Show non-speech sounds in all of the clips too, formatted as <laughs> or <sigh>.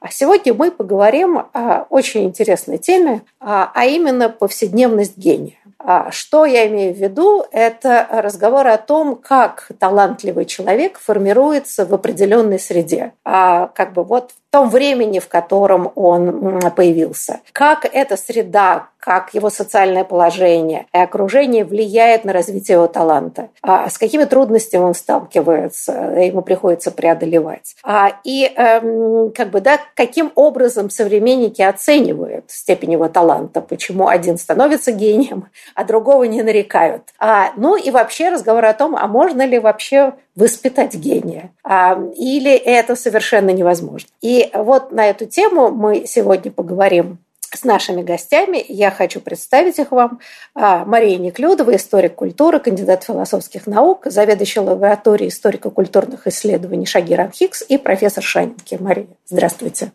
А сегодня мы поговорим о очень интересной теме, а, а именно повседневность гения. А что я имею в виду? Это разговор о том, как талантливый человек формируется в определенной среде. А как бы вот том времени, в котором он появился. Как эта среда, как его социальное положение и окружение влияет на развитие его таланта. А с какими трудностями он сталкивается, ему приходится преодолевать. А, и эм, как бы, да, каким образом современники оценивают степень его таланта, почему один становится гением, а другого не нарекают. А, ну и вообще разговор о том, а можно ли вообще воспитать гения, а, или это совершенно невозможно. И вот на эту тему мы сегодня поговорим с нашими гостями. Я хочу представить их вам. А, Мария Неклюдова, историк культуры, кандидат философских наук, заведующая лабораторией историко-культурных исследований Шагир Хикс и профессор Шанинки. Мария, здравствуйте.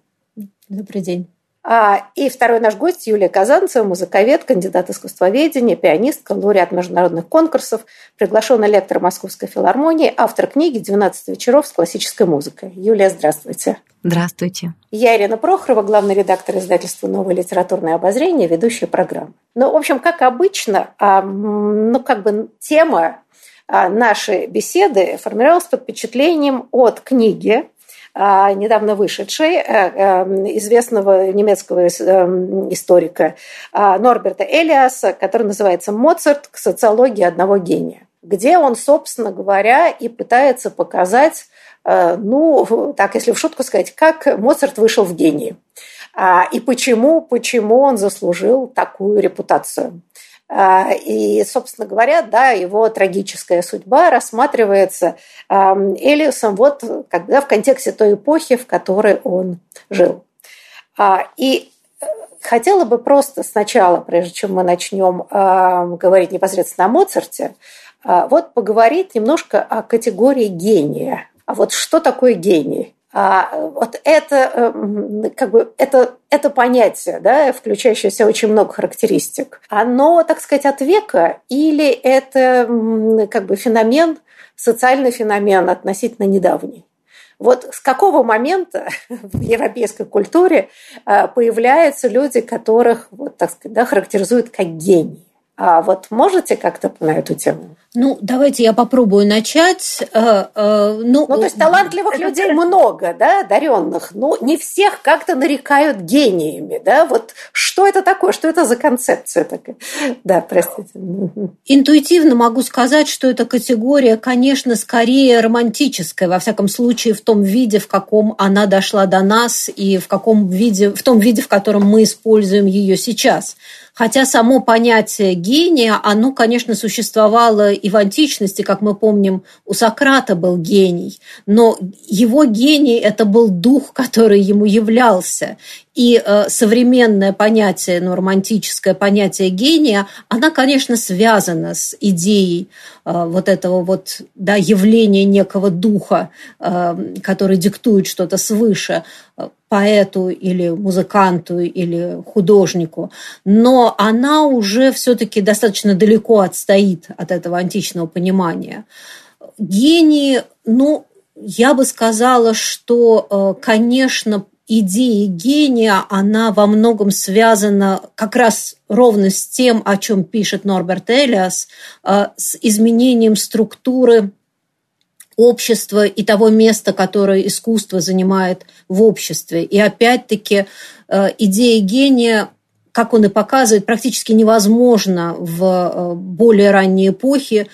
Добрый день. А, и второй наш гость Юлия Казанцева, музыковед, кандидат искусствоведения, пианистка, лауреат международных конкурсов, приглашенный лектор Московской филармонии, автор книги «12 вечеров с классической музыкой». Юлия, здравствуйте. Здравствуйте. Я Ирина Прохорова, главный редактор издательства «Новое литературное обозрение», ведущая программы. Ну, в общем, как обычно, а, ну, как бы тема а, нашей беседы формировалась под впечатлением от книги недавно вышедшей, э, э, известного немецкого э, историка а, Норберта Элиаса, который называется «Моцарт к социологии одного гения», где он, собственно говоря, и пытается показать, ну, так, если в шутку сказать, как Моцарт вышел в гении а, и почему, почему он заслужил такую репутацию. А, и, собственно говоря, да, его трагическая судьба рассматривается Элиусом вот когда в контексте той эпохи, в которой он жил. А, и э, хотела бы просто сначала, прежде чем мы начнем говорить непосредственно о Моцарте, а, вот поговорить немножко о категории гения. А вот что такое гений? А, вот это, э, как бы, это, это понятие, да, включающее очень много характеристик, оно, так сказать, от века или это как бы феномен, социальный феномен относительно недавний? Вот с какого момента <laughs> в европейской культуре э, появляются люди, которых, вот, так сказать, да, характеризуют как гении? А вот можете как-то на эту тему? Ну, давайте я попробую начать. Э, э, ну, ну, то есть талантливых людей много, да, одаренных, но не всех как-то нарекают гениями, да? Вот что это такое, что это за концепция такая? Да, простите. Интуитивно могу сказать, что эта категория, конечно, скорее романтическая, во всяком случае, в том виде, в каком она дошла до нас и в каком виде, в том виде, в котором мы используем ее сейчас. Хотя само понятие гения, оно, конечно, существовало и в античности, как мы помним, у Сократа был гений, но его гений – это был дух, который ему являлся. И э, современное понятие, ну, романтическое понятие гения, она, конечно, связана с идеей э, вот этого вот, да, явления некого духа, э, который диктует что-то свыше поэту или музыканту или художнику, но она уже все-таки достаточно далеко отстоит от этого античного понимания. Гений, ну, я бы сказала, что, конечно, идея гения, она во многом связана как раз ровно с тем, о чем пишет Норберт Элиас, э, с изменением структуры общества и того места, которое искусство занимает в обществе. И опять-таки э, идея гения как он и показывает, практически невозможно в более ранней эпохе,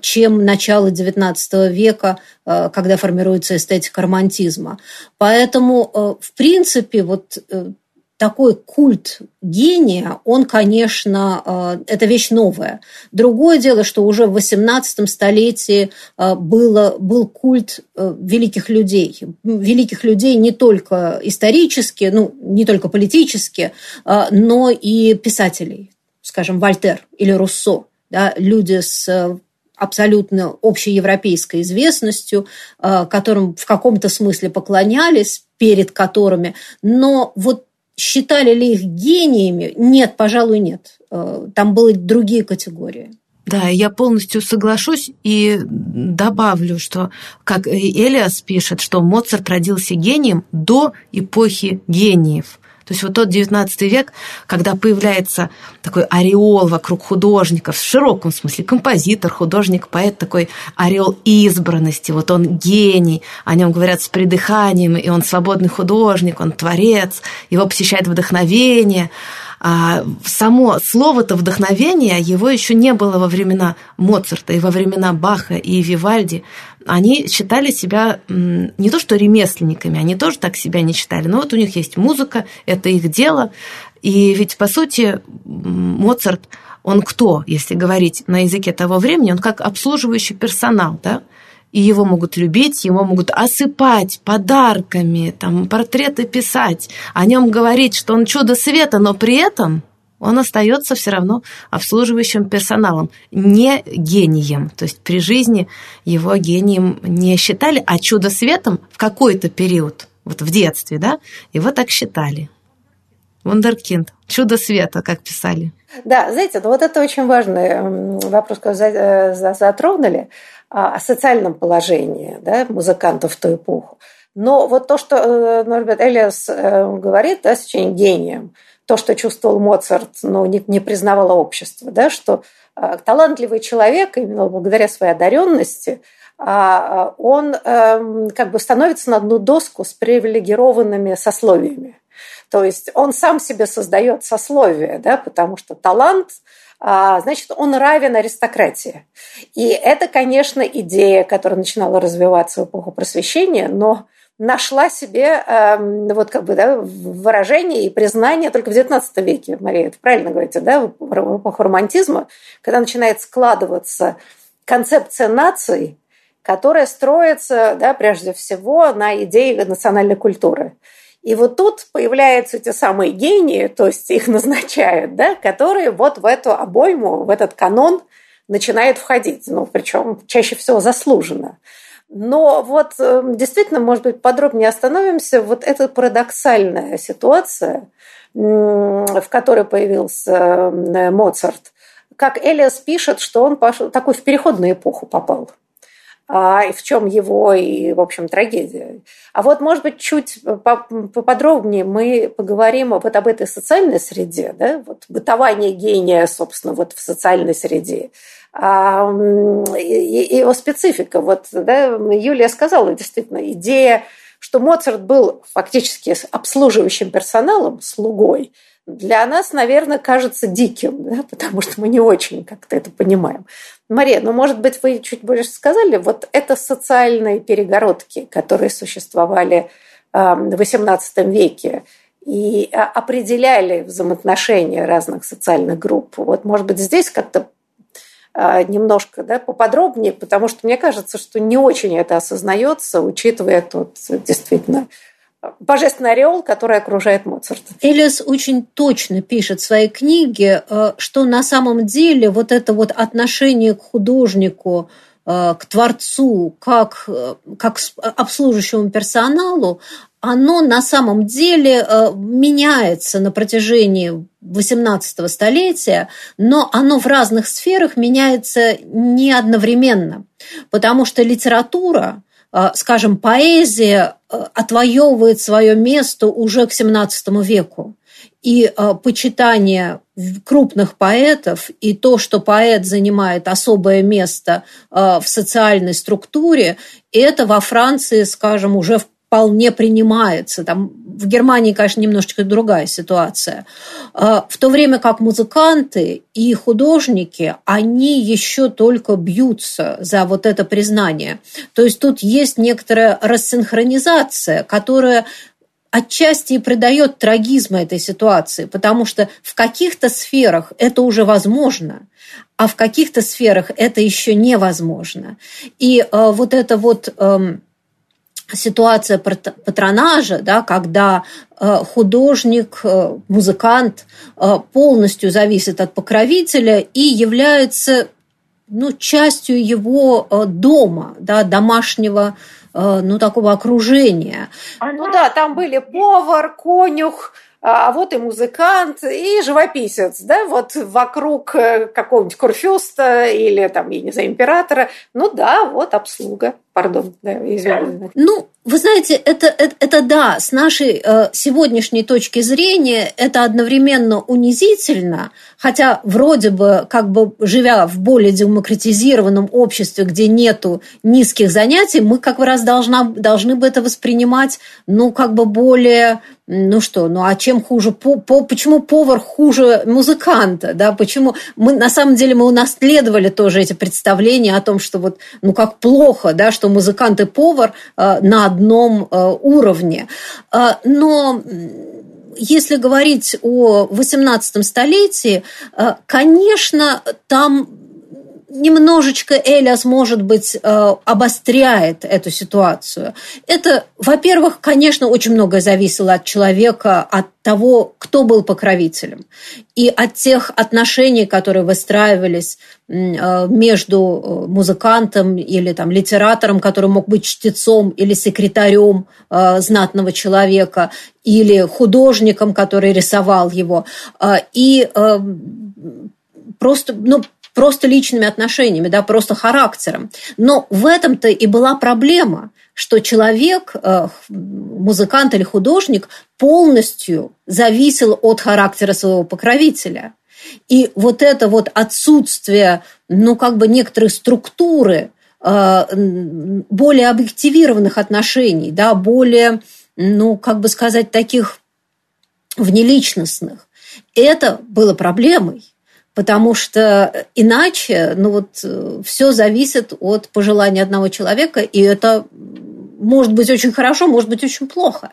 чем начало XIX века, когда формируется эстетика романтизма. Поэтому, в принципе, вот такой культ гения, он, конечно, э, это вещь новая. Другое дело, что уже в XVIII столетии э, было, был культ э, великих людей. Великих людей не только исторически, ну, не только политически, но и писателей. Скажем, Вольтер или Руссо. Да, люди с абсолютно общеевропейской известностью, которым в каком-то смысле поклонялись, перед которыми, но вот Считали ли их гениями? Нет, пожалуй, нет. Э, там были другие категории. Да, я полностью соглашусь и добавлю, что, как Элиас пишет, что Моцарт родился гением до эпохи гениев – то есть вот тот 19 век, когда появляется такой ореол вокруг художников, в широком смысле, композитор, художник, поэт, такой ореол избранности, вот он гений, о нем говорят с придыханием, и он свободный художник, он творец, его посещает вдохновение – само слово-то вдохновение, его еще не было во времена Моцарта и во времена Баха и Вивальди. Они считали себя не то что ремесленниками, они тоже так себя не считали, но вот у них есть музыка, это их дело. И ведь, по сути, Моцарт, он кто, если говорить на языке того времени, он как обслуживающий персонал, да? И его могут любить, его могут осыпать подарками, там, портреты писать, о нем говорить, что он чудо света, но при этом он остается все равно обслуживающим персоналом, не гением. То есть при жизни его гением не считали, а чудо светом в какой-то период, вот в детстве, да, его так считали. Вундеркинд, чудо света, как писали. Да, знаете, ну вот это очень важный вопрос, который э, затронули о социальном положении да, музыкантов в ту эпоху. Но вот то, что э, Норберт Элиас э, говорит, да, с очень гением, то, что чувствовал Моцарт, но не, не признавало общество, да, что э, талантливый человек, именно благодаря своей одаренности, а, он эм, как бы становится на одну доску с привилегированными сословиями. То есть он сам себе создает сословие, да, потому что талант а, значит, он равен аристократии. И это, конечно, идея, которая начинала развиваться в эпоху просвещения, но нашла себе э, вот как бы да, выражение и признание только в XIX веке, Мария, это правильно говорите, да, в эпоху романтизма, когда начинает складываться концепция наций, которая строится, да, прежде всего, на идее национальной культуры. И вот тут появляются те самые гении, то есть их <laughs> назначают, да, которые вот в эту обойму, в этот канон начинают входить. Ну, причем чаще всего заслуженно. Но вот эм, действительно, может быть, подробнее остановимся. Вот эта парадоксальная ситуация, в которой появился эм, Моцарт, как Элиас пишет, что он пошел, такой в переходную эпоху попал и в чем его и, в общем, трагедия. А вот, может быть, чуть поподробнее мы поговорим вот об этой социальной среде, да, вот бытование гения, собственно, вот в социальной среде, а, и его специфика. Вот, да, Юлия сказала, действительно, идея, что Моцарт был фактически обслуживающим персоналом, слугой, для нас, наверное, кажется диким, да, <laughs> потому что мы не очень как-то это понимаем. Мария, ну, может быть, вы чуть больше сказали, вот это социальные перегородки, которые существовали в XVIII веке и а, определяли взаимоотношения разных социальных групп. Вот, может быть, здесь как-то а, немножко да, поподробнее, потому что мне кажется, что не очень это осознается, учитывая тут действительно божественный ореол, который окружает Моцарта. Элис очень точно пишет в своей книге, э, что на самом деле вот это вот отношение к художнику, э, к творцу, как, э, как обслуживающему персоналу, оно на самом деле меняется на протяжении XVIII столетия, но оно в разных сферах меняется не одновременно, потому что литература скажем, поэзия э, отвоевывает свое место уже к XVII веку. И э, почитание крупных поэтов и то, что поэт занимает особое место в социальной структуре, это во Франции, скажем, уже вполне принимается. Там в Германии, конечно, немножечко другая ситуация. А, в то время как музыканты и художники, они еще только бьются за вот это признание. То есть тут есть некоторая рассинхронизация, которая отчасти и придает трагизм этой ситуации, потому что в каких-то сферах это уже возможно, а в каких-то сферах это еще невозможно. И э, вот это вот э, ситуация патронажа, да, когда э, художник, э, музыкант э, полностью зависит от покровителя и является ну, частью его дома, да, домашнего ну, такого окружения. Ну да, там были повар, конюх, а вот и музыкант, и живописец, да, вот вокруг какого-нибудь курфюста или там, я не знаю, императора, ну да, вот обслуга. Пардон, да, извините. Ну, вы знаете, это, это, это да, с нашей э, сегодняшней точки зрения это одновременно унизительно, хотя вроде бы, как бы живя в более демократизированном обществе, где нету низких занятий, мы как раз должна, должны бы это воспринимать, ну, как бы более, ну что, ну а чем хуже, по, по, почему повар хуже музыканта, да, почему мы, на самом деле, мы унаследовали тоже эти представления о том, что вот, ну, как плохо, да, что музыкант и повар э, на одном э, уровне. Э, но если говорить о XVIII столетии, конечно, там немножечко Элиас, может быть, э, обостряет эту ситуацию. Это, во-первых, конечно, очень многое зависело от человека, от того, кто был покровителем, и от тех отношений, которые выстраивались э, между э, музыкантом или там, литератором, который мог быть чтецом или секретарем знатного человека, или художником, который рисовал его. И просто, ну, просто личными отношениями, да, просто характером. Но в этом-то и была проблема, что человек, э, музыкант или художник, полностью зависел от характера своего покровителя. И вот это вот отсутствие, ну, как бы некоторой структуры, э, более объективированных отношений, да, более, ну, как бы сказать, таких внеличностных, это было проблемой потому что иначе, ну вот, э, все зависит от пожелания одного человека, и это может быть очень хорошо, может быть очень плохо.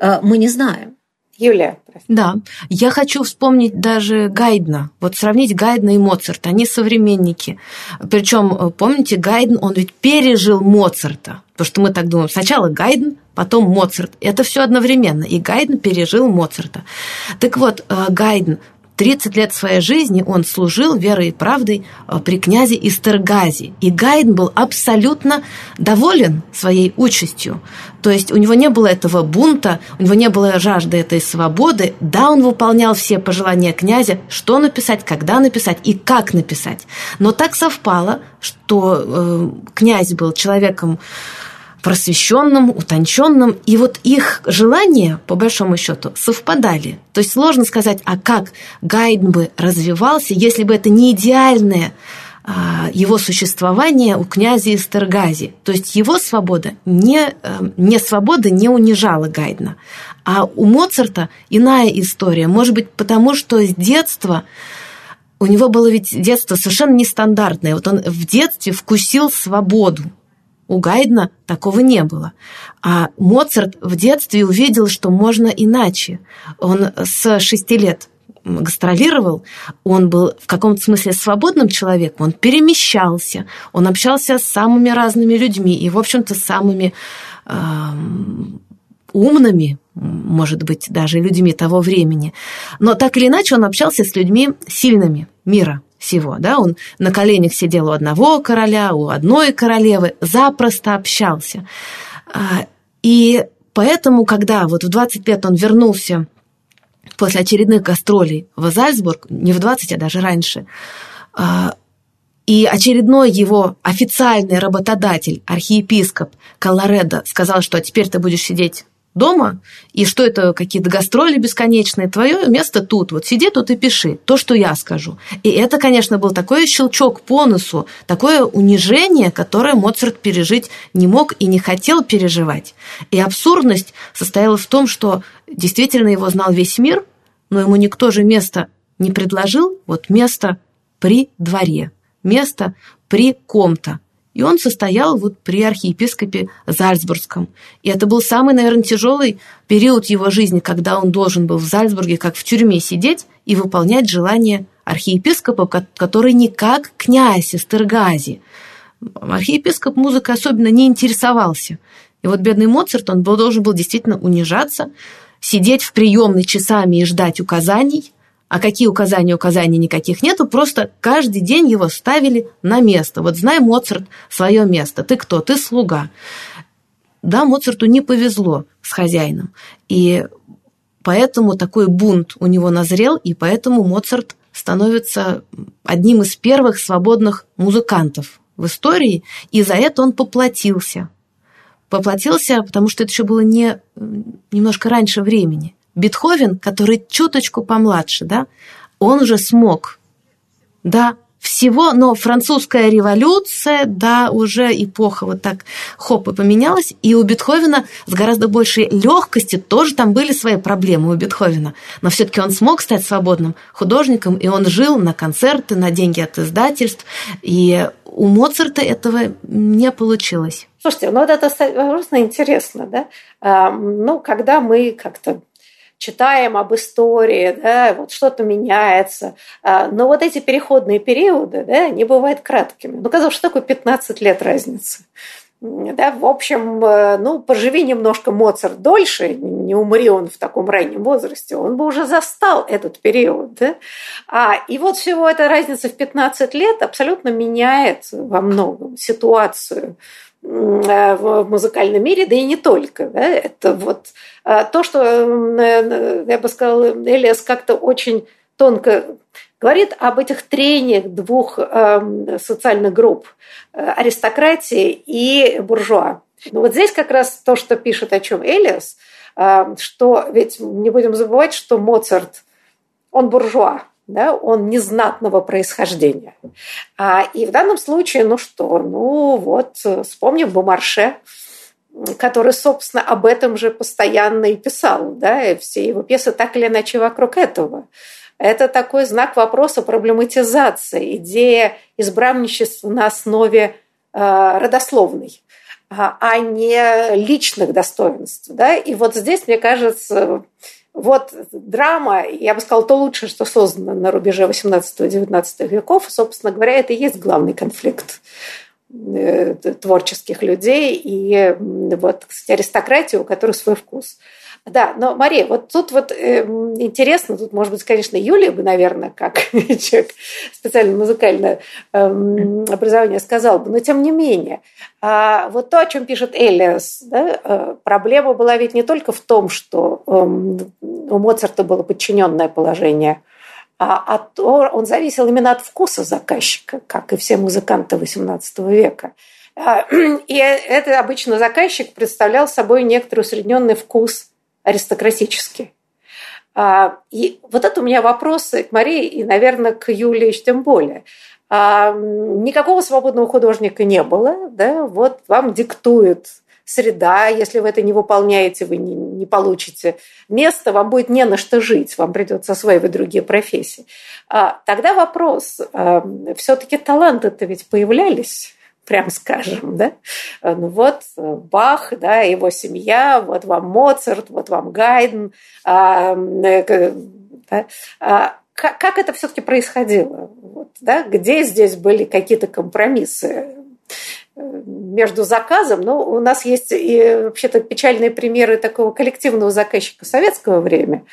Э, мы не знаем. Юлия. Да, я хочу вспомнить даже Гайдна. Вот сравнить Гайдна и Моцарта. Они современники. Причем, э, помните, Гайден, он ведь пережил Моцарта. Потому что мы так думаем, сначала Гайден, потом Моцарт. Это все одновременно. И Гайден пережил Моцарта. Так вот, Гайден 30 лет своей жизни он служил верой и правдой э, при князе Истергази. И Гайден был абсолютно доволен своей участью. То есть у него не было этого бунта, у него не было жажды этой свободы. Да, он выполнял все пожелания князя, что написать, когда написать и как написать. Но так совпало, что э, князь был человеком просвещенным, утонченным, и вот их желания, по большому счету, совпадали. То есть сложно сказать, а как Гайден бы развивался, если бы это не идеальное а, его существование у князя Эстергази. То есть его свобода не, э, не свобода не унижала Гайдна. А у Моцарта иная история. Может быть, потому что с детства у него было ведь детство совершенно нестандартное. Вот он в детстве вкусил свободу. У Гайдна такого не было. А Моцарт в детстве увидел, что можно иначе. Он с шести лет гастролировал, он был в каком-то смысле свободным человеком, он перемещался, он общался с самыми разными людьми и, в общем-то, самыми э, умными, может быть, даже людьми того времени. Но так или иначе он общался с людьми сильными мира всего, да, он на коленях сидел у одного короля, у одной королевы, запросто общался. А, и поэтому, когда вот в 20 лет он вернулся после очередных гастролей в Зальцбург, не в 20, а даже раньше, а, и очередной его официальный работодатель, архиепископ Каларедо, сказал, что теперь ты будешь сидеть дома, и что это какие-то гастроли бесконечные, твое место тут, вот сиди тут и пиши то, что я скажу. И это, конечно, был такой щелчок по носу, такое унижение, которое Моцарт пережить не мог и не хотел переживать. И абсурдность состояла в том, что действительно его знал весь мир, но ему никто же место не предложил, вот место при дворе, место при ком-то. И он состоял вот при архиепископе Зальцбургском. И это был самый, наверное, тяжелый период его жизни, когда он должен был в Зальцбурге, как в тюрьме, сидеть и выполнять желание архиепископа, который не как князь из Тергази. Архиепископ музыкой особенно не интересовался. И вот бедный Моцарт, он должен был действительно унижаться, сидеть в приемной часами и ждать указаний, а какие указания, указаний никаких нету, просто каждый день его ставили на место. Вот знай, Моцарт, свое место. Ты кто? Ты слуга. Да, Моцарту не повезло с хозяином. И поэтому такой бунт у него назрел, и поэтому Моцарт становится одним из первых свободных музыкантов в истории, и за это он поплатился. Поплатился, потому что это еще было не, немножко раньше времени. Бетховен, который чуточку помладше, да, он уже смог, да, всего, но французская революция, да, уже эпоха вот так хоп и поменялась, и у Бетховена с гораздо большей легкостью тоже там были свои проблемы у Бетховена, но все-таки он смог стать свободным художником, и он жил на концерты, на деньги от издательств, и у Моцарта этого не получилось. Слушайте, ну вот это просто интересно, да? А, ну, когда мы как-то читаем об истории, да, вот что-то меняется. А, но вот эти переходные периоды, да, не бывают краткими. Ну, казалось, что такое 15 лет разницы? Да, в общем, э, ну, поживи немножко Моцарт дольше, не умри он в таком раннем возрасте, он бы уже застал этот период. Да? А, и вот всего эта разница в 15 лет абсолютно меняет во многом ситуацию в музыкальном мире, да и не только. Да? Это вот э, то, что, э, я бы сказала, Элиас как-то очень тонко говорит об этих трениях двух социальных групп – аристократии и буржуа. Ну вот здесь как раз то, что пишет о чем Элиас, что ведь не будем забывать, что Моцарт, он буржуа, да, он незнатного происхождения. А, и в данном случае, ну что, ну вот, вспомним Бомарше, который, собственно, об этом же постоянно и писал, да, и все его пьесы так или иначе вокруг этого. Это такой знак вопроса проблематизации, идея избранничества на основе э, родословной а, а не личных достоинств. Да? И вот здесь, мне кажется, вот драма, я бы сказала, то лучшее, что создано на рубеже 18-19 веков. Собственно говоря, это и есть главный конфликт э, творческих людей и вот, кстати, аристократии, у которых свой вкус. Да, но, Мария, вот тут вот э, интересно, тут, может быть, конечно, Юлия бы, наверное, как <laughs> человек специально музыкальное э, образование сказал бы, но тем не менее, э, вот то, о чем пишет Элиас, да, э, проблема была ведь не только в том, что э, у Моцарта было подчиненное положение, а, а то он зависел именно от вкуса заказчика, как и все музыканты XVIII века. А, <clears throat> и это обычно заказчик представлял собой некоторый усредненный вкус аристократически. А, и вот это у меня вопросы к Марии и, наверное, к Юлии тем более. А, никакого свободного художника не было, да, вот вам диктует среда, если вы это не выполняете, вы не, не получите место, вам будет не на что жить, вам придется осваивать другие профессии. А, тогда вопрос, все-таки таланты-то ведь появлялись прям скажем, да, ну вот Бах, да, его семья, вот вам Моцарт, вот вам Гайден, а, э, да, а, как, как это все-таки происходило, вот, да, где здесь были какие-то компромиссы э, между заказом, ну, у нас есть и вообще-то печальные примеры такого коллективного заказчика советского времени,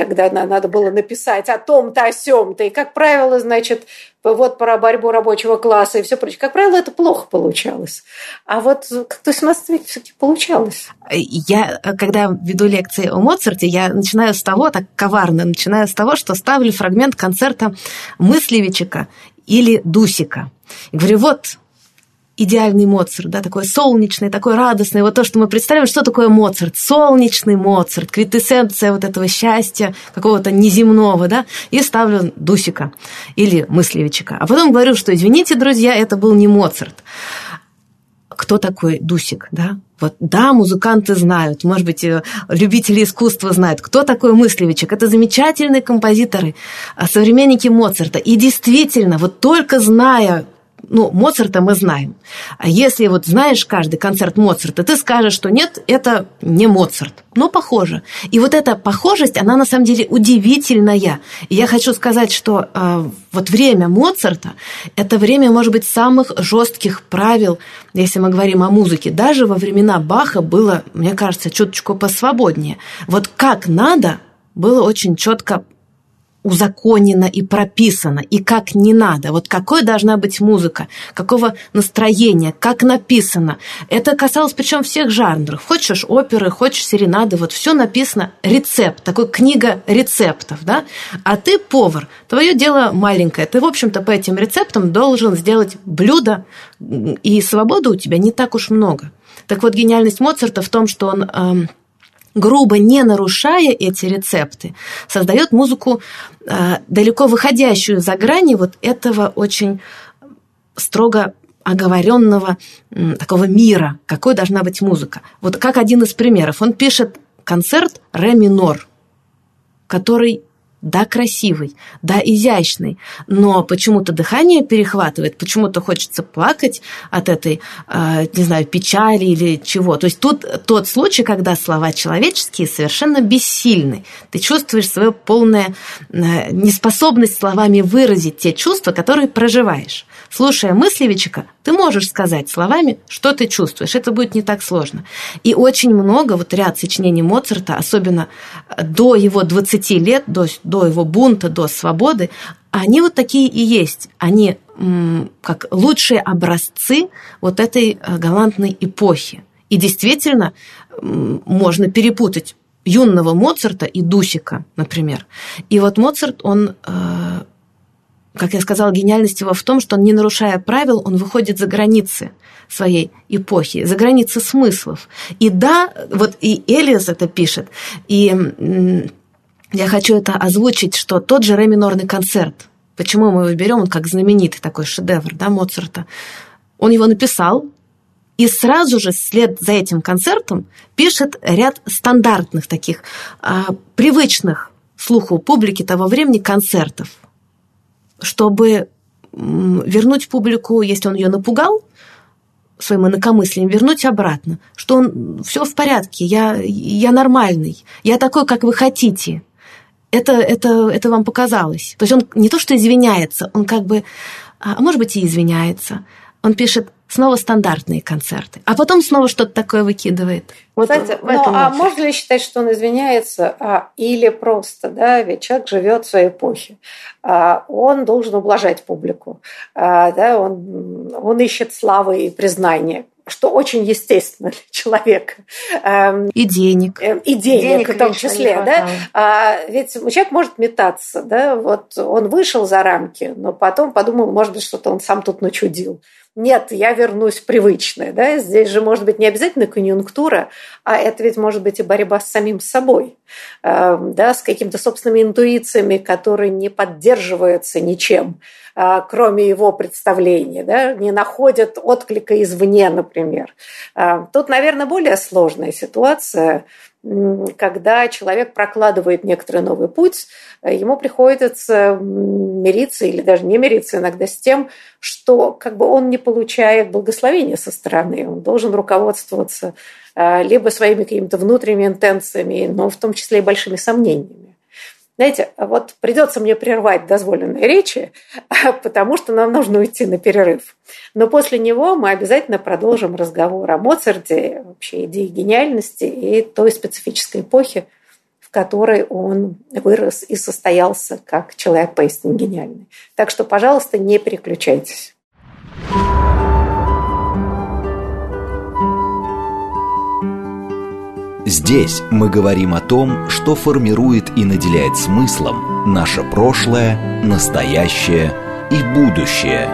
когда надо было написать о том-то, о сём-то. И, как правило, значит, вот про борьбу рабочего класса и все прочее. Как правило, это плохо получалось. А вот как-то в 17 веке все-таки получалось. Я, когда веду лекции о Моцарте, я начинаю с того, так коварно, начинаю с того, что ставлю фрагмент концерта Мыслевичика или Дусика. И говорю, вот, идеальный Моцарт, да, такой солнечный, такой радостный, вот то, что мы представляем, что такое Моцарт, солнечный Моцарт, квитэссенция вот этого счастья какого-то неземного, да, и ставлю Дусика или Мыслевичика. А потом говорю, что, извините, друзья, это был не Моцарт кто такой Дусик, да? Вот, да, музыканты знают, может быть, э, любители искусства знают, кто такой Мыслевичек. Это замечательные композиторы, а, современники Моцарта. И действительно, вот только зная ну, Моцарта мы знаем. А если вот знаешь каждый концерт Моцарта, ты скажешь, что нет, это не Моцарт. Но похоже. И вот эта похожесть, она на самом деле удивительная. И я хочу сказать, что э, вот время Моцарта – это время, может быть, самых жестких правил, если мы говорим о музыке. Даже во времена Баха было, мне кажется, чуточку посвободнее. Вот как надо, было очень четко узаконено и прописано, и как не надо. Вот какой должна быть музыка, какого настроения, как написано. Это касалось причем всех жанров. Хочешь оперы, хочешь серенады, вот все написано рецепт, такой книга рецептов, да? А ты повар, твое дело маленькое. Ты, в общем-то, по этим рецептам должен сделать блюдо, и свободы у тебя не так уж много. Так вот, гениальность Моцарта в том, что он эм, грубо не нарушая эти рецепты, создает музыку э, далеко выходящую за грани вот этого очень строго оговоренного такого мира, какой должна быть музыка. Вот как один из примеров. Он пишет концерт ре минор, который да, красивый, да, изящный, но почему-то дыхание перехватывает, почему-то хочется плакать от этой, э, не знаю, печали или чего. То есть тут тот случай, когда слова человеческие совершенно бессильны. Ты чувствуешь свою полную э, неспособность словами выразить те чувства, которые проживаешь. Слушая Мыслевичика, ты можешь сказать словами, что ты чувствуешь. Это будет не так сложно. И очень много, вот ряд сочинений Моцарта, особенно до его 20 лет, до, до его бунта, до свободы, они вот такие и есть. Они как лучшие образцы вот этой э, галантной эпохи. И действительно можно перепутать юного Моцарта и Дусика, например. И вот Моцарт, он э, как я сказала, гениальность его в том, что он, не нарушая правил, он выходит за границы своей эпохи, за границы смыслов. И да, вот и Элиас это пишет, и я хочу это озвучить, что тот же ре минорный концерт, почему мы его берем, он как знаменитый такой шедевр, да, Моцарта, он его написал, и сразу же вслед за этим концертом пишет ряд стандартных таких, а, привычных слуху публики того времени концертов – чтобы вернуть публику, если он ее напугал, своим инакомыслием, вернуть обратно, что он все в порядке, я, я нормальный, я такой, как вы хотите. Это, это, это вам показалось. То есть он не то, что извиняется, он как бы, а может быть, и извиняется. Он пишет, снова стандартные концерты, а потом снова что-то такое выкидывает. Вот Кстати, в этом ну, а можно ли считать, что он извиняется, а, или просто, да, ведь человек живет в своей эпохе, а, он должен ублажать публику, а, да, он, он ищет славы и признания что очень естественно для <laughs> человека. Эм, и денег. Эм, и денег, денег в том числе. Да? А, ведь человек может метаться. Да? Вот он вышел за рамки, но потом подумал, может быть, что-то он сам тут начудил нет, я вернусь в привычное. Да? Здесь же может быть не обязательно конъюнктура, а это ведь может быть и борьба с самим собой, эм, да, с какими-то собственными интуициями, которые не поддерживаются ничем, э, кроме его представления, да, не находят отклика извне, например. Э, тут, наверное, более сложная ситуация, когда человек прокладывает некоторый новый путь, ему приходится мириться или даже не мириться иногда с тем, что как бы он не получает благословения со стороны, он должен руководствоваться а, либо своими какими-то внутренними интенциями, но в том числе и большими сомнениями. Знаете, вот придется мне прервать дозволенные речи, <laughs> потому что нам нужно уйти на перерыв. Но после него мы обязательно продолжим разговор о Моцарте, вообще идее гениальности и той специфической эпохи, в которой он вырос и состоялся как человек поистине гениальный. Так что, пожалуйста, не переключайтесь. Здесь мы говорим о том, что формирует и наделяет смыслом наше прошлое, настоящее и будущее.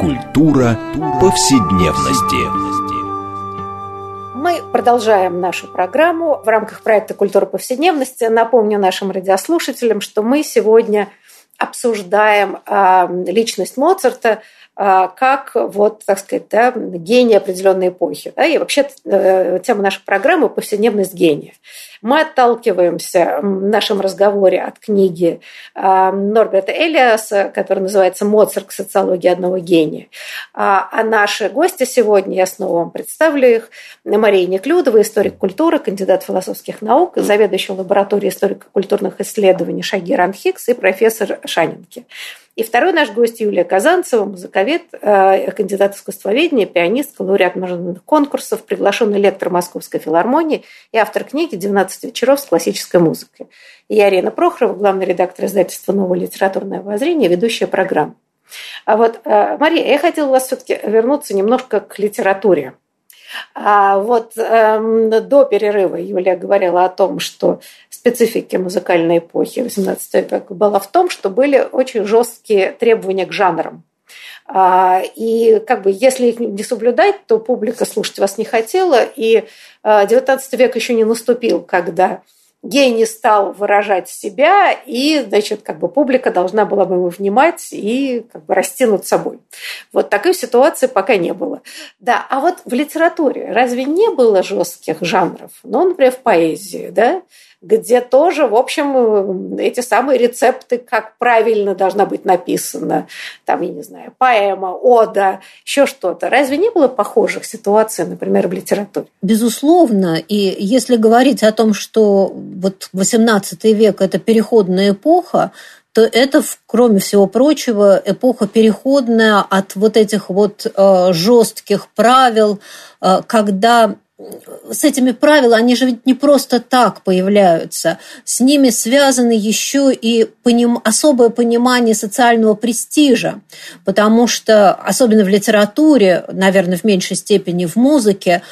Культура повседневности. Мы продолжаем нашу программу в рамках проекта «Культура повседневности». Напомню нашим радиослушателям, что мы сегодня обсуждаем а, личность Моцарта как вот, так сказать, да, гений определенной эпохи. Да, и вообще э, тема нашей программы – повседневность гения. Мы отталкиваемся в нашем разговоре от книги а, Норберта Элиаса, которая называется «Моцарт. Социология одного гения». А, а наши гости сегодня, я снова вам представлю их, Мария Неклюдова, историк культуры, кандидат философских наук, заведующая лабораторией историко-культурных исследований Шагир Анхикс и профессор Шанинки. И второй наш гость Юлия Казанцева, музыковед, э, кандидат искусствоведения, пианистка, лауреат международных конкурсов, приглашенный лектор Московской филармонии и автор книги «12 вечеров с классической музыкой». И я Арина Прохорова, главный редактор издательства «Новое литературное воззрение», ведущая программы. А вот, э, Мария, я хотела вас все-таки вернуться немножко к литературе. А вот эм, до перерыва Юлия говорила о том, что специфики музыкальной эпохи XVIII века была в том, что были очень жесткие требования к жанрам. А, и как бы если их не соблюдать, то публика слушать вас не хотела. И XIX э, век еще не наступил, когда гений стал выражать себя, и, значит, как бы публика должна была бы его внимать и как бы расти над собой. Вот такой ситуации пока не было. Да, а вот в литературе разве не было жестких жанров? Ну, например, в поэзии, да? Где тоже, в общем, эти самые рецепты, как правильно должна быть написана, там, я не знаю, поэма, ода, еще что-то. Разве не было похожих ситуаций, например, в литературе? Безусловно. И если говорить о том, что вот XVIII век – это переходная эпоха, то это, кроме всего прочего, эпоха переходная от вот этих вот э, жестких правил, э, когда с этими правилами, они же ведь не просто так появляются. С ними связаны еще и поним, особое понимание социального престижа, потому что, особенно в литературе, наверное, в меньшей степени в музыке,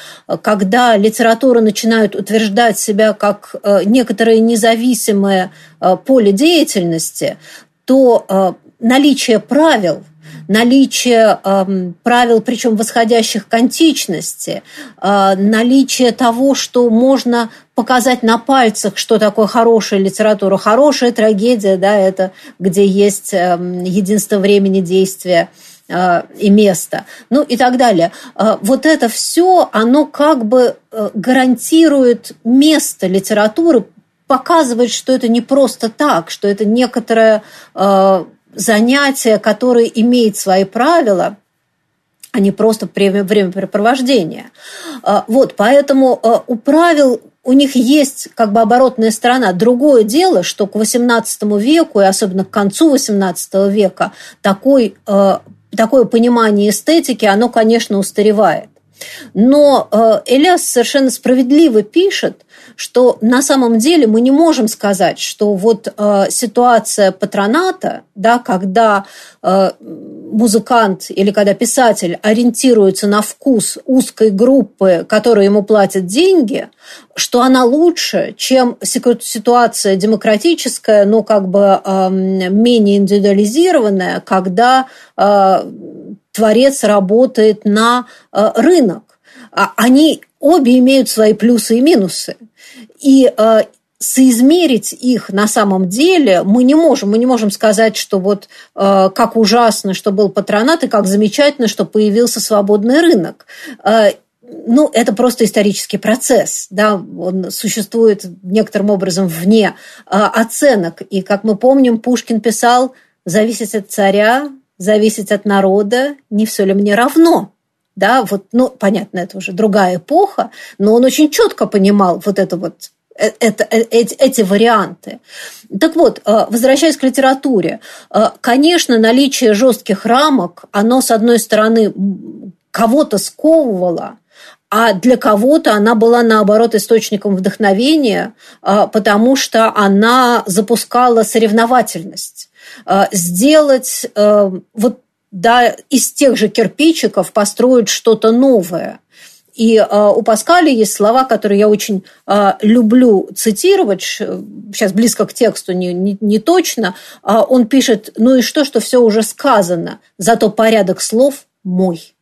когда литература начинает утверждать себя как э, некоторое независимое э, поле деятельности, то э, наличие правил – наличие э, правил, причем восходящих к античности, э, наличие того, что можно показать на пальцах, что такое хорошая литература. Хорошая трагедия, да, это где есть э, единство времени действия э, и места, ну и так далее. Э, вот это все, оно как бы э, гарантирует место литературы, показывает, что это не просто так, что это некоторое занятие, которое имеет свои правила, а не просто времяпрепровождение. А, вот, поэтому а, у правил у них есть как бы оборотная сторона. Другое дело, что к XVIII веку, и особенно к концу XVIII века, такой, а, такое понимание эстетики, оно, конечно, устаревает. Но Элиас совершенно справедливо пишет, что на самом деле мы не можем сказать, что вот э, ситуация патроната, да, когда э, музыкант или когда писатель ориентируется на вкус узкой группы, которая ему платят деньги, что она лучше, чем ситуация демократическая, но как бы э, менее индивидуализированная, когда э, творец работает на э, рынок. А они обе имеют свои плюсы и минусы. И э, соизмерить их на самом деле мы не можем. Мы не можем сказать, что вот э, как ужасно, что был патронат, и как замечательно, что появился свободный рынок. Э, ну, это просто исторический процесс, да, он существует некоторым образом вне э, оценок. И, как мы помним, Пушкин писал, зависеть от царя, зависеть от народа, не все ли мне равно да, вот, ну, понятно, это уже другая эпоха, но он очень четко понимал вот это вот э, это, э, эти, эти варианты. Так вот, э, возвращаясь к литературе, конечно, наличие жестких рамок, оно, с одной стороны, кого-то сковывало, а для кого-то она была, наоборот, источником вдохновения, потому что она запускала соревновательность. Сделать вот да, из тех же кирпичиков построить что-то новое. И э, у Паскаля есть слова, которые я очень э, люблю цитировать, сейчас близко к тексту не, не, не точно. Э, он пишет, ну и что, что все уже сказано, зато порядок слов мой.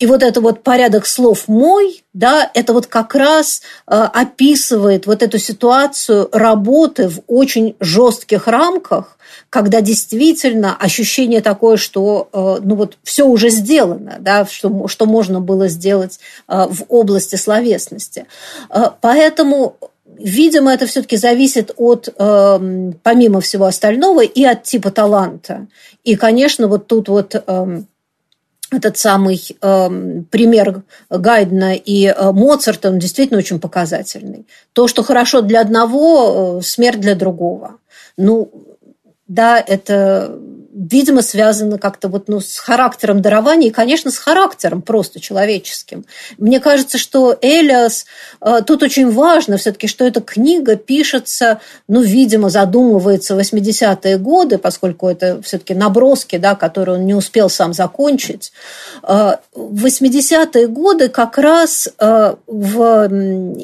И вот это вот порядок слов «мой», да, это вот как раз э, описывает вот эту ситуацию работы в очень жестких рамках, когда действительно ощущение такое, что э, ну вот все уже сделано, да, что, что можно было сделать э, в области словесности. Э, поэтому Видимо, это все-таки зависит от, э, помимо всего остального, и от типа таланта. И, конечно, вот тут вот э, этот самый э, пример Гайдена и э, Моцарта, он действительно очень показательный. То, что хорошо для одного, э, смерть для другого. Ну, да, это видимо, связано как-то вот, ну, с характером дарования и, конечно, с характером просто человеческим. Мне кажется, что Элиас, э, тут очень важно все-таки, что эта книга пишется, ну, видимо, задумывается в 80-е годы, поскольку это все-таки наброски, да, которые он не успел сам закончить. Э, в 80-е годы как раз э, в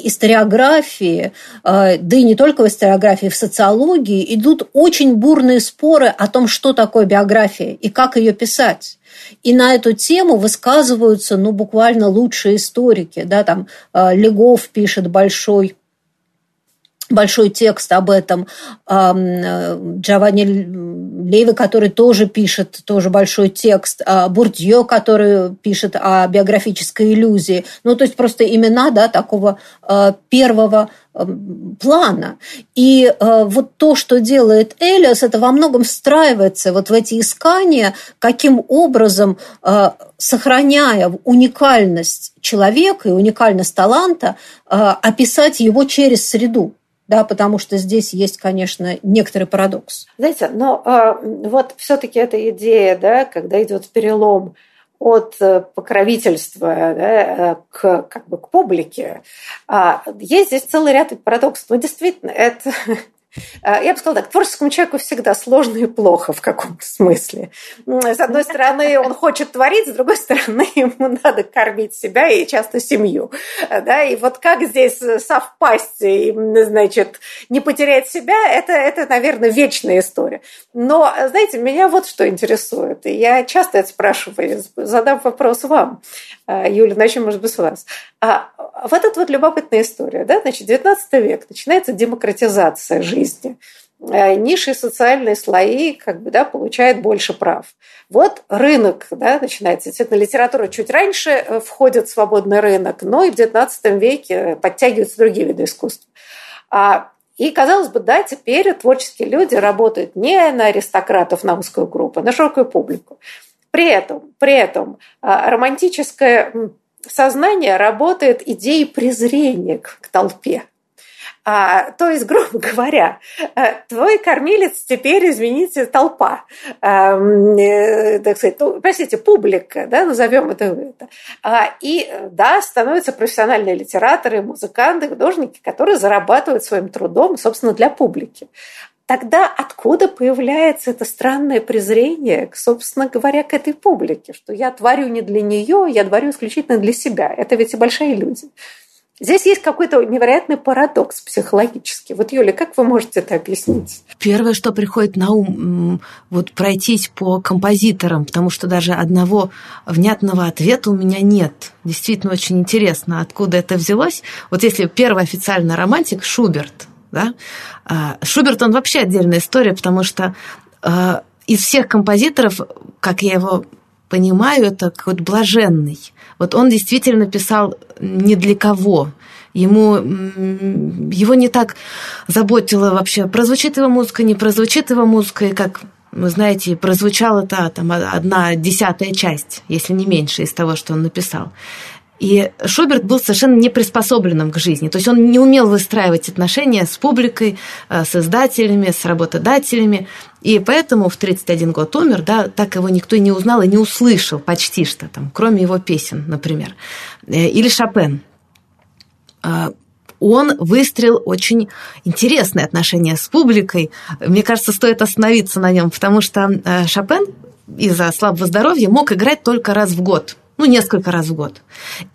историографии, да и не только в историографии, в социологии идут очень бурные споры о том, что такое такое биография и как ее писать. И на эту тему высказываются, ну, буквально лучшие историки. Да, там э, Легов пишет большой большой текст об этом. Э, Джованни Леви, который тоже пишет тоже большой текст. А Бурдье, который пишет о биографической иллюзии. Ну, то есть просто имена да, такого э, первого плана. И э, вот то, что делает Элиас, это во многом встраивается вот в эти искания, каким образом, сохраняя уникальность человека и уникальность таланта, описать его через среду. Да, потому что здесь есть, конечно, некоторый парадокс. Знаете, но вот все-таки эта идея, да, когда идет перелом от э, покровительства да, э, к, как бы, к публике. А, есть здесь целый ряд парадоксов. Но действительно, это я бы сказала так, творческому человеку всегда сложно и плохо в каком-то смысле. С одной стороны, он хочет творить, с другой стороны, <laughs> ему надо кормить себя и часто семью. Э, да? И вот как здесь совпасть и, значит, не потерять себя, это, это, наверное, вечная история. Но, знаете, меня вот что интересует. И я часто это спрашиваю, задам вопрос вам. Э, Юля, начнем, может быть, с вас. А вот эта вот любопытная история. Да? Значит, 19 век, начинается демократизация жизни э, низшие социальные слои как бы, да, получают больше прав. Вот рынок да, начинается. Действительно, литература чуть раньше э, входит в свободный рынок, но и в XIX веке подтягиваются другие виды искусства. А, и, казалось бы, да, теперь творческие люди работают не на аристократов, на узкую группу, а на широкую публику. При этом, при этом романтическое сознание работает идеей презрения к толпе. А, то есть, грубо говоря, э, твой кормилец теперь, извините, толпа. А, так сказать, ну, простите, публика, да, назовем это. это. А, и, да, становятся профессиональные литераторы, музыканты, художники, которые зарабатывают своим трудом, собственно, для публики тогда откуда появляется это странное презрение, собственно говоря, к этой публике, что я творю не для нее, я творю исключительно для себя. Это ведь и большая иллюзия. Здесь есть какой-то невероятный парадокс психологический. Вот, Юля, как вы можете это объяснить? Первое, что приходит на ум, вот пройтись по композиторам, потому что даже одного внятного ответа у меня нет. Действительно очень интересно, откуда это взялось. Вот если первый официальный романтик Шуберт, да? А, Шуберт, он вообще отдельная история, потому что а, из всех композиторов, как я его понимаю, это какой-то блаженный. Вот он действительно писал не для кого. Ему, его не так заботило вообще, прозвучит его музыка, не прозвучит его музыка, и как вы знаете, прозвучала та там одна десятая часть, если не меньше, из того, что он написал. И Шуберт был совершенно не приспособленным к жизни. То есть он не умел выстраивать отношения с публикой, э, с издателями, с работодателями. И поэтому в 31 год умер, да, так его никто не узнал и не услышал почти что там, кроме его песен, например. Э, или Шопен. Э, он выстроил очень интересные отношения с публикой. Мне кажется, стоит остановиться на нем, потому что Шопен из-за слабого здоровья мог играть только раз в год – ну, несколько раз в год.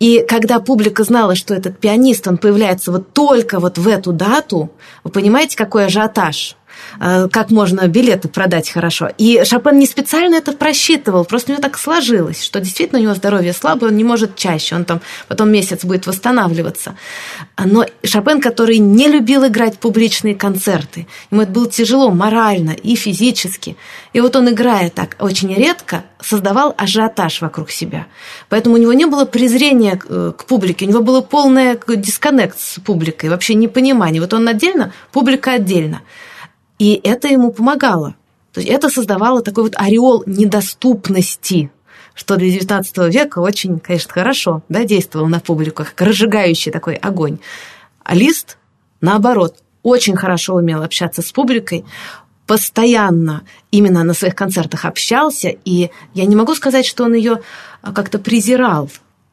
И когда публика знала, что этот пианист, он появляется вот только вот в эту дату, вы понимаете, какой ажиотаж? Э, как можно билеты продать хорошо. И Шопен не специально это просчитывал, просто у него так сложилось, что действительно у него здоровье слабое, он не может чаще, он там потом месяц будет восстанавливаться. Но Шопен, который не любил играть публичные концерты, ему это было тяжело морально и физически. И вот он, играя так очень редко, создавал ажиотаж вокруг себя. Поэтому у него не было презрения к публике, у него было полное дисконнект с публикой, вообще непонимание. Вот он отдельно, публика отдельно. И это ему помогало. То есть это создавало такой вот ореол недоступности, что для XIX века очень, конечно, хорошо да, действовал на публику, как разжигающий такой огонь. А Лист, наоборот, очень хорошо умел общаться с публикой, постоянно именно на своих концертах общался, и я не могу сказать, что он ее как-то презирал.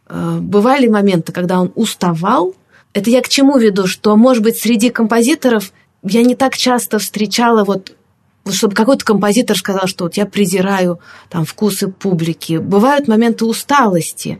Э, бывали моменты, когда он уставал. Это я к чему веду, что, может быть, среди композиторов я не так часто встречала вот чтобы какой-то композитор сказал, что вот я презираю там вкусы публики. Бывают моменты усталости,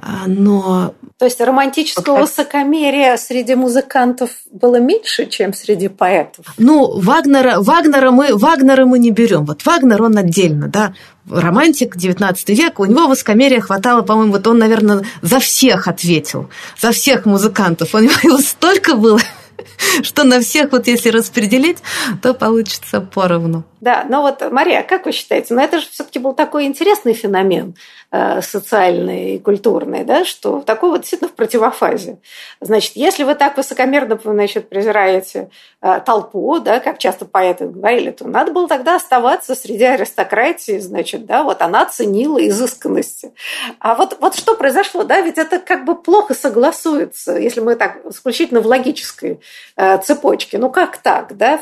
а, но... То есть романтического вот, высокомерия среди музыкантов было меньше, чем среди поэтов? Ну, Вагнера, Вагнера, мы, Вагнера мы не берем. Вот Вагнер, он отдельно, да, романтик, 19 век, у него высокомерия хватало, по-моему, вот он, наверное, за всех ответил, за всех музыкантов. У него столько было <laughs> что на всех вот если распределить, то получится поровну. Да, но вот, Мария, как вы считаете, ну это же все-таки был такой интересный феномен э, социальный и культурный, да, что такой вот действительно в противофазе. Значит, если вы так высокомерно, значит, презираете э, толпу, да, как часто поэты говорили, то надо было тогда оставаться среди аристократии, значит, да, вот она ценила изысканности. А вот, вот что произошло, да, ведь это как бы плохо согласуется, если мы так исключительно в логической э, цепочке. Ну как так, да?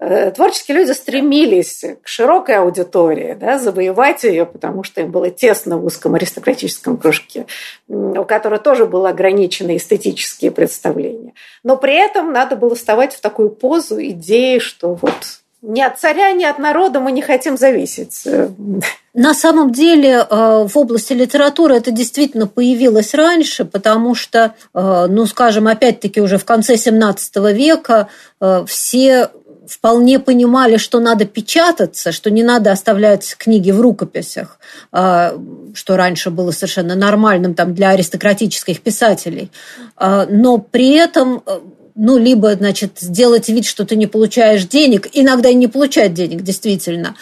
Э, творческие люди стремились к широкой аудитории, да, завоевать ее, потому что им было тесно в узком аристократическом кружке, у которого тоже было ограничены эстетические представления. Но при этом надо было вставать в такую позу идеи, что вот ни от царя, ни от народа мы не хотим зависеть. На самом деле э, в области литературы это действительно появилось раньше, потому что, э, ну, скажем, опять-таки уже в конце XVII века все вполне понимали, что надо печататься, что не надо оставлять книги в рукописях, а, что раньше было совершенно нормальным там, для аристократических писателей. А, но при этом э, ну, либо, значит, сделать вид, что ты не получаешь денег, иногда и не получать денег, действительно,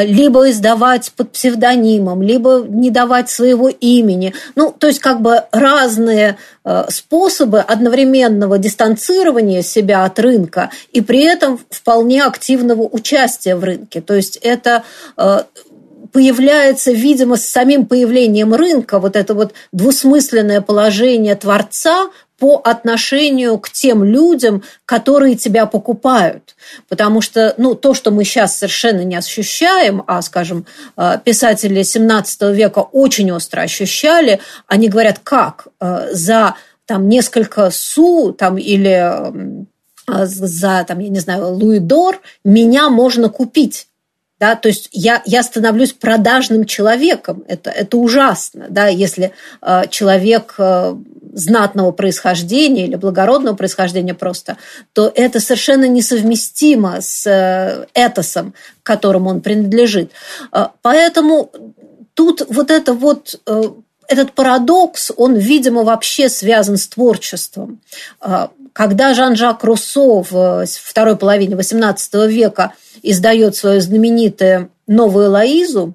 либо издавать под псевдонимом, либо не давать своего имени. Ну, то есть как бы разные э, способы одновременного дистанцирования себя от рынка и при этом вполне активного участия в рынке. То есть это э, появляется, видимо, с самим появлением рынка вот это вот двусмысленное положение творца по отношению к тем людям, которые тебя покупают. Потому что ну, то, что мы сейчас совершенно не ощущаем, а, скажем, э, писатели 17 века очень остро ощущали, они говорят, как э, за там, несколько су там, или э, за, там, я не знаю, луидор меня можно купить. Да, то есть я, я становлюсь продажным человеком. Это, это ужасно, да, если э, человек э, знатного происхождения или благородного происхождения просто, то это совершенно несовместимо с э, этосом, которому он принадлежит. Э, поэтому тут вот это вот э, этот парадокс, он, видимо, вообще связан с творчеством. Э, когда Жан-Жак Руссо в второй половине XVIII века издает свою знаменитую «Новую Лоизу»,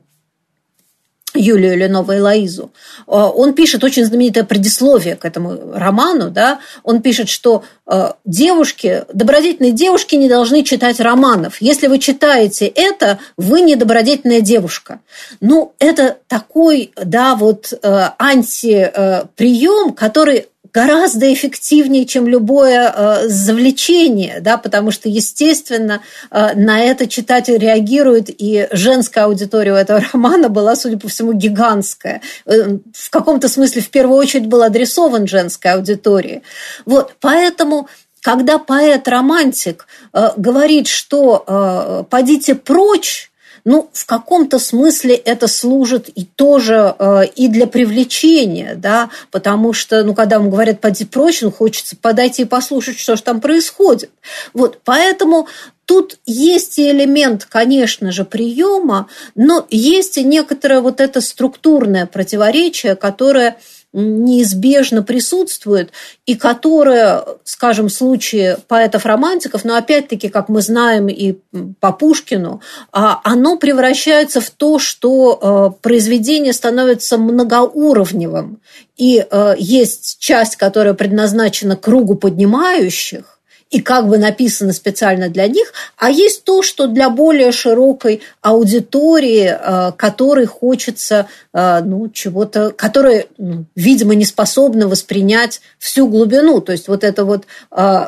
Юлию или Новую Лоизу, он пишет очень знаменитое предисловие к этому роману. Да? Он пишет, что э, девушки, добродетельные девушки не должны читать романов. Если вы читаете это, вы не добродетельная девушка. Ну, это такой, да, вот э, антиприем, который гораздо эффективнее, чем любое э, завлечение, да, потому что, естественно, э, на это читатель реагирует, и женская аудитория у этого <laughs> романа была, судя по всему, гигантская. Э, в каком-то смысле, в первую очередь, был адресован женской аудитории. Вот, поэтому когда поэт-романтик говорит, что «подите прочь», ну, в каком-то смысле это служит и тоже э, и для привлечения, да, потому что, ну, когда ему говорят «поди прочь», ну, хочется подойти и послушать, что же там происходит. Вот, поэтому Тут есть и элемент, конечно же, приема, но есть и некоторое вот это структурное противоречие, которое неизбежно присутствует и которое, скажем, в случае поэтов-романтиков, но опять-таки, как мы знаем и по Пушкину, а, оно превращается в то, что э, произведение становится многоуровневым. И э, есть часть, которая предназначена кругу поднимающих, и как бы написано специально для них, а есть то, что для более широкой аудитории, э, которой хочется э, ну, чего-то, которая, ну, видимо, не способна воспринять всю глубину. То есть вот это вот э,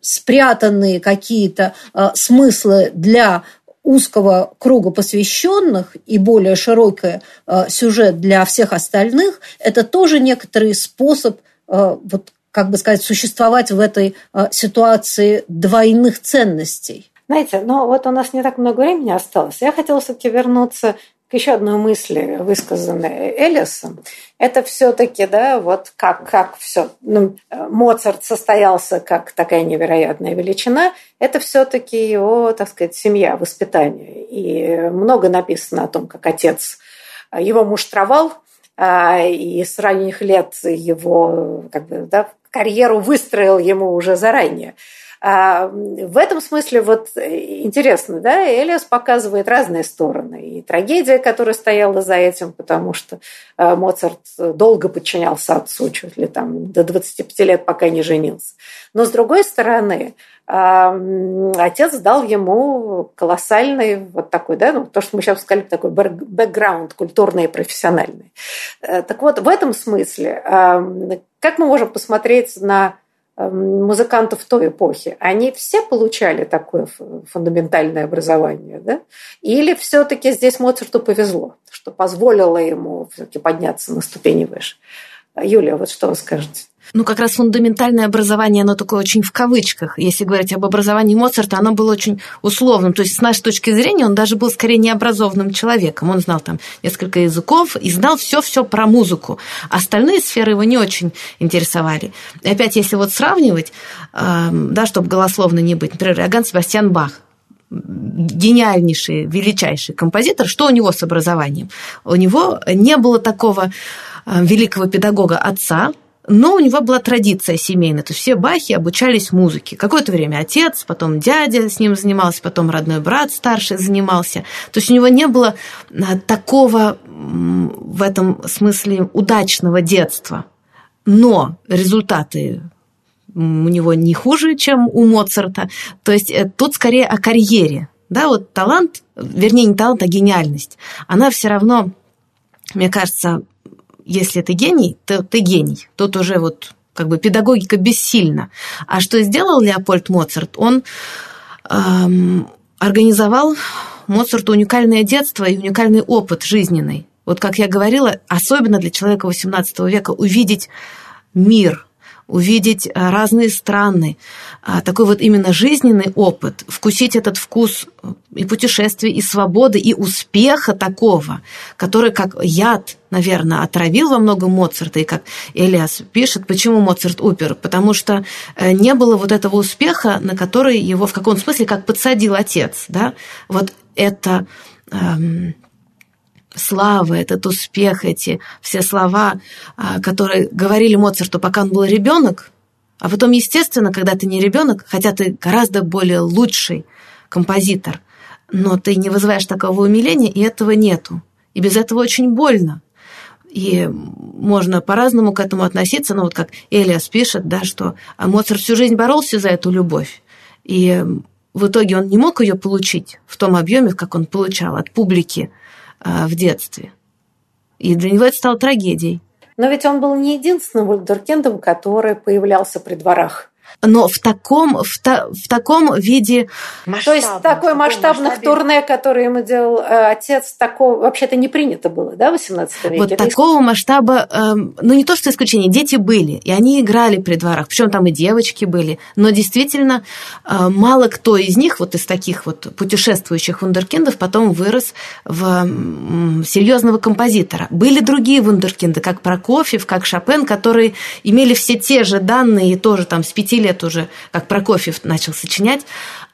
спрятанные какие-то смыслы для узкого круга посвященных и более широкий сюжет для всех остальных, это тоже некоторый способ вот как бы сказать, существовать в этой э, ситуации двойных ценностей. Знаете, но вот у нас не так много времени осталось. Я хотела все-таки вернуться к еще одной мысли, высказанной Элисом. Это все-таки, да, вот как, как все. Ну, Моцарт состоялся как такая невероятная величина. Это все-таки его, так сказать, семья, воспитание. И много написано о том, как отец его муштровал, а, и с ранних лет его как бы, да, карьеру выстроил ему уже заранее. А, в этом смысле вот интересно, да, Элиас показывает разные стороны. И трагедия, которая стояла за этим, потому что а, Моцарт долго подчинялся отцу, чуть ли там до 25 лет, пока не женился. Но с другой стороны, а, отец дал ему колоссальный вот такой, да, ну, то, что мы сейчас сказали, такой бэкграунд культурный и профессиональный. Э, так вот, в этом смысле, как мы можем посмотреть на музыкантов той эпохи, они все получали такое фундаментальное образование, да? Или все-таки здесь Моцарту повезло, что позволило ему все-таки подняться на ступени выше? Юлия, вот что вы скажете? Ну, как раз фундаментальное образование, оно такое очень в кавычках. Если говорить об образовании Моцарта, оно было очень условным. То есть, с нашей точки зрения, он даже был скорее необразованным человеком. Он знал там несколько языков и знал все-все про музыку. Остальные сферы его не очень интересовали. И опять, если вот сравнивать, эм, да, чтобы голословно не быть, например, Иоганн Себастьян Бах, гениальнейший, величайший композитор, что у него с образованием? У него не было такого э, великого педагога отца, но у него была традиция семейная, то есть все бахи обучались музыке. Какое-то время отец, потом дядя с ним занимался, потом родной брат старший занимался. То есть у него не было а, такого в этом смысле удачного детства. Но результаты у него не хуже, чем у Моцарта. То есть э, тут скорее о карьере. Да, вот талант, вернее, не талант, а гениальность, она все равно, мне кажется, если ты гений, то ты гений. Тут уже вот как бы педагогика бессильна. А что сделал Леопольд Моцарт? Он эм, организовал Моцарту уникальное детство и уникальный опыт жизненный. Вот как я говорила, особенно для человека XVIII века увидеть мир, увидеть а, разные страны, а, такой вот именно жизненный опыт, вкусить этот вкус э, и путешествия, и свободы, и успеха такого, который как яд, наверное, отравил во многом Моцарта, и как Элиас пишет, почему Моцарт упер, потому что э, не было вот этого успеха, на который его в каком смысле как подсадил отец, да, вот это эм, слава, этот успех, эти все слова, а, которые говорили Моцарту, пока он был ребенок, а потом, естественно, когда ты не ребенок, хотя ты гораздо более лучший композитор, но ты не вызываешь такого умиления, и этого нету. И без этого очень больно. И можно по-разному к этому относиться, но вот как Элиас пишет, да, что Моцарт всю жизнь боролся за эту любовь. И в итоге он не мог ее получить в том объеме, как он получал от публики – а, в детстве. И для него это стало трагедией. Но ведь он был не единственным вундеркиндом, который появлялся при дворах. Но в таком, в, та, в таком виде... То есть такой масштабных масштабе... турне, который ему делал э, отец, такого вообще-то не принято было, да, в 18 веке? Вот Это такого иск... масштаба, э, ну не то что исключение, дети были, и они играли при дворах, причем там и девочки были, но действительно э, мало кто из них, вот из таких вот путешествующих вундеркиндов, потом вырос в э, серьезного композитора. Были другие вундеркинды, как Прокофьев, как Шопен, которые имели все те же данные и тоже там с пяти лет лет уже, как Прокофьев начал сочинять,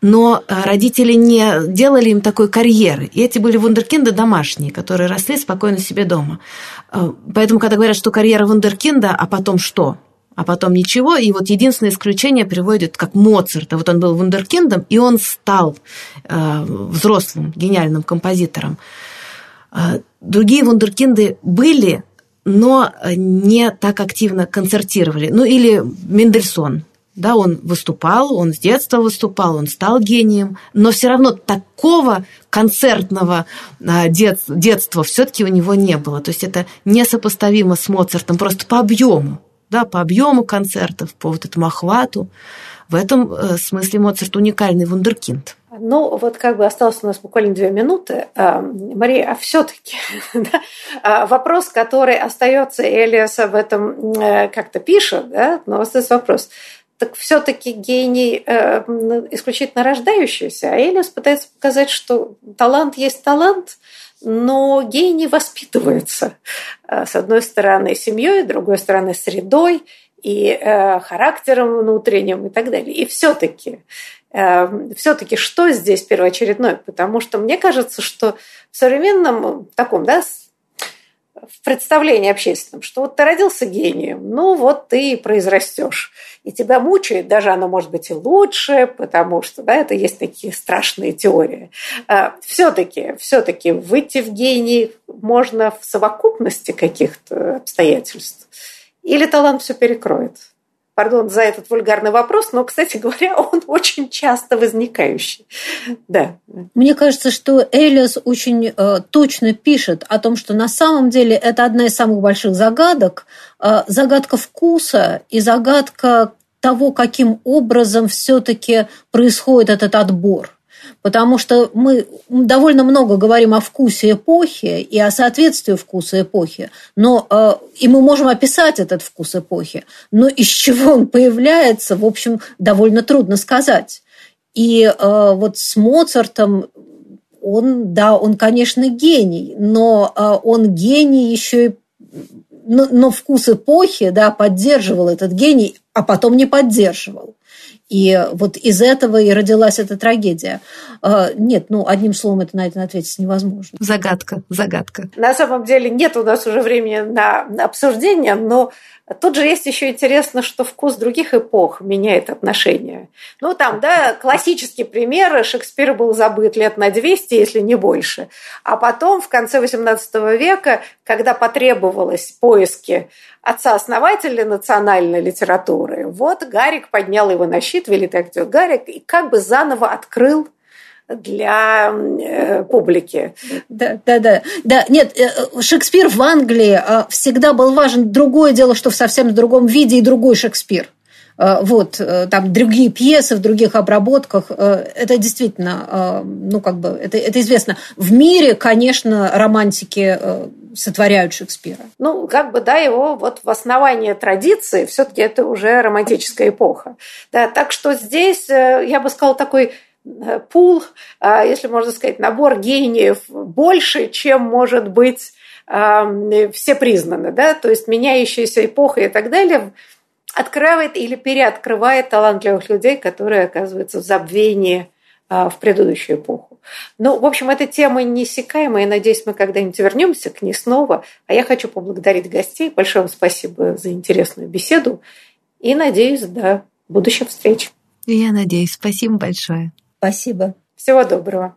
но э, родители не делали им такой карьеры. И эти были вундеркинды домашние, которые росли спокойно себе дома. Э, поэтому, когда говорят, что карьера вундеркинда, а потом что? а потом ничего. И вот единственное исключение приводит как Моцарта. Вот он был вундеркиндом, и он стал э, взрослым, гениальным композитором. Э, другие вундеркинды были, но не так активно концертировали. Ну или Мендельсон, да, он выступал, он с детства выступал, он стал гением, но все равно такого концертного а, дет, детства все-таки у него не было. То есть это несопоставимо с Моцартом просто по объему, да, по объему концертов, по вот этому охвату. В этом э, смысле Моцарт уникальный вундеркинд. Ну, вот как бы осталось у нас буквально две минуты. А, Мария, а все-таки <laughs> да, а, вопрос, который остается, Элиас об этом э, как-то пишет, да, но остается вопрос так все-таки гений э, исключительно рождающийся, а Элиас пытается показать, что талант есть талант, но гений воспитывается. Э, с одной стороны семьей, с другой стороны средой и э, характером внутренним и так далее. И все-таки э, все-таки что здесь первоочередное? Потому что мне кажется, что в современном таком, да, в представлении общественном, что вот ты родился гением, ну вот ты и произрастешь. И тебя мучает, даже оно может быть и лучше, потому что да, это есть такие страшные теории. А, все-таки, все-таки выйти в гений можно в совокупности каких-то обстоятельств. Или талант все перекроет? Пардон за этот вульгарный вопрос, но, кстати говоря, <laughs> он очень часто возникающий. Да. Мне кажется, что Элиас очень э, точно пишет о том, что на самом деле это одна из самых больших загадок, э, загадка вкуса и загадка того, каким образом все-таки происходит этот отбор потому что мы довольно много говорим о вкусе эпохи и о соответствии вкуса эпохи, но э, и мы можем описать этот вкус эпохи, но из чего он появляется, в общем, довольно трудно сказать. И э, вот с Моцартом он, да, он, конечно, гений, но э, он гений еще и но, но вкус эпохи, да, поддерживал этот гений, а потом не поддерживал. И вот из этого и родилась эта трагедия. А, нет, ну, одним словом, это на это ответить невозможно. Загадка, загадка. На самом деле нет у нас уже времени на обсуждение, но Тут же есть еще интересно, что вкус других эпох меняет отношения. Ну, там, да, классический пример. Шекспир был забыт лет на 200, если не больше. А потом, в конце XVIII века, когда потребовалось поиски отца-основателя национальной литературы, вот Гарик поднял его на щит, великий актер Гарик, и как бы заново открыл для э, публики. Да, да, да. да. Нет, э, Шекспир в Англии э, всегда был важен. Другое дело, что в совсем другом виде и другой Шекспир. Э, вот, там другие пьесы в других обработках, это действительно, ну, как бы, это, это известно. В мире, конечно, романтики сотворяют Шекспира. Ну, как бы, да, его вот в основании традиции все-таки это уже романтическая эпоха. Да, так что здесь, я бы сказала, такой Э, пул, если можно сказать, набор гениев больше, чем может быть все признаны, да, то есть меняющаяся эпоха и так далее открывает или переоткрывает талантливых людей, которые оказываются в забвении а, в предыдущую эпоху. Ну, в общем, эта тема неиссякаемая, надеюсь, мы когда-нибудь вернемся к ней снова. А я хочу поблагодарить гостей. Большое вам спасибо за интересную беседу. И надеюсь, до будущих встреч. Я надеюсь. Спасибо большое. Спасибо. Всего доброго.